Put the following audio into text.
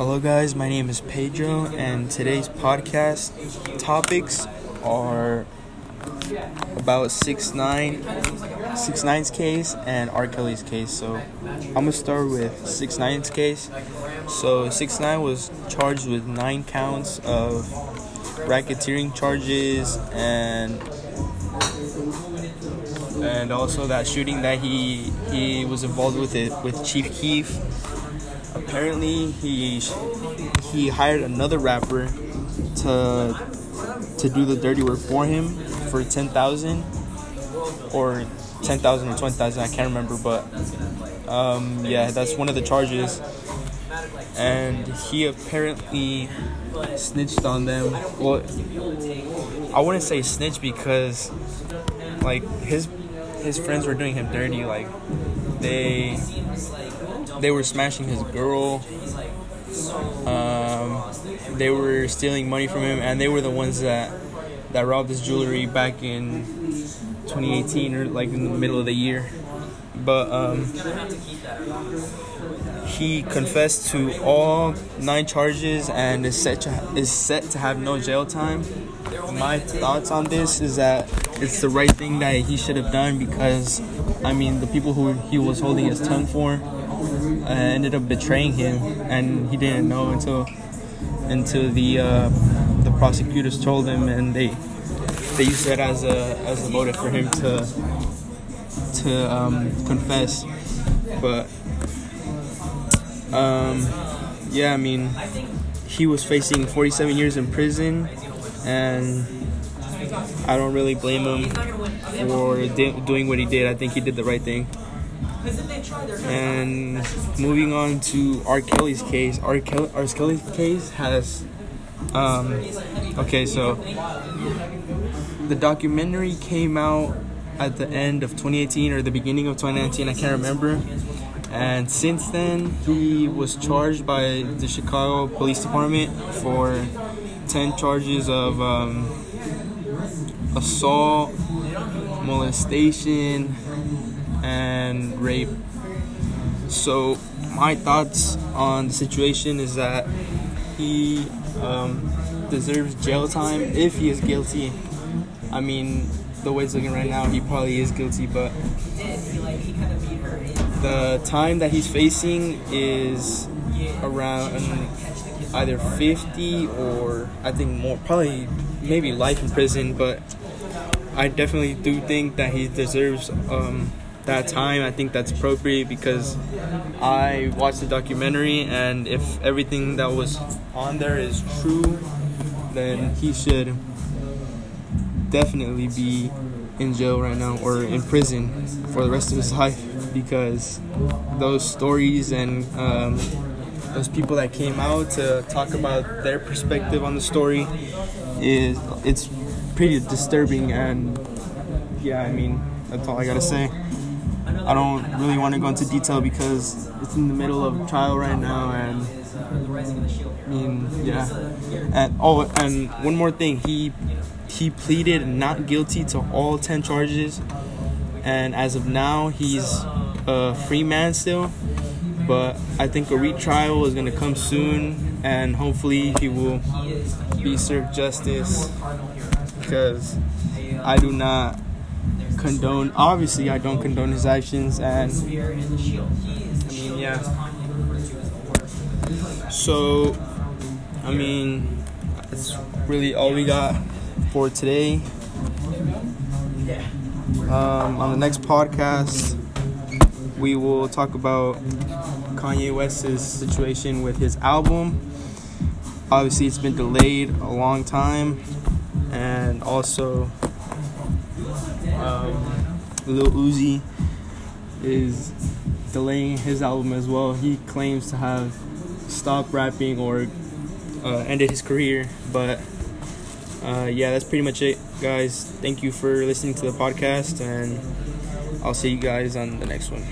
Hello, guys. My name is Pedro, and today's podcast topics are about six nine, six nine's case and R. Kelly's case. So I'm gonna start with six nine's case. So six nine was charged with nine counts of racketeering charges and and also that shooting that he he was involved with it with Chief Keef. Apparently, he he hired another rapper to to do the dirty work for him for ten thousand or ten thousand or twenty thousand. I can't remember, but um, yeah, that's one of the charges. And he apparently snitched on them. Well, I wouldn't say snitch because like his his friends were doing him dirty. Like they they were smashing his girl. Um, they were stealing money from him, and they were the ones that that robbed his jewelry back in 2018 or like in the middle of the year. But um, he confessed to all nine charges and is set to, is set to have no jail time. My thoughts on this is that it's the right thing that he should have done because, I mean, the people who he was holding his tongue for uh, ended up betraying him, and he didn't know until until the uh, the prosecutors told him, and they they used that as a as a motive for him to to um, confess. But um, yeah, I mean, he was facing 47 years in prison, and I don't really blame him for di- doing what he did. I think he did the right thing. And moving on to R. Kelly's case, R. Kelly, R. Kelly's case has, um, okay, so the documentary came out at the end of 2018 or the beginning of 2019. I can't remember. And since then, he was charged by the Chicago Police Department for 10 charges of um, assault, molestation, and rape. So, my thoughts on the situation is that he um, deserves jail time if he is guilty. I mean, the way it's looking right now, he probably is guilty, but the time that he's facing is around either 50 or I think more, probably maybe life in prison, but I definitely do think that he deserves um, that time. I think that's appropriate because I watched the documentary, and if everything that was on there is true, then he should definitely be in jail right now or in prison for the rest of his life because those stories and um, those people that came out to talk about their perspective on the story is it's pretty disturbing and yeah i mean that's all i gotta say. I don't really want to go into detail because it's in the middle of trial right now and i mean yeah. And oh and one more thing he he pleaded not guilty to all 10 charges. And as of now he's a free man still but i think a retrial is going to come soon and hopefully he will be served justice because i do not condone obviously i don't condone his actions and i mean yeah so i mean that's really all we got for today. Um, on the next podcast, we will talk about Kanye West's situation with his album. Obviously, it's been delayed a long time, and also um, Lil Uzi is delaying his album as well. He claims to have stopped rapping or uh, ended his career, but uh, yeah, that's pretty much it, guys. Thank you for listening to the podcast, and I'll see you guys on the next one.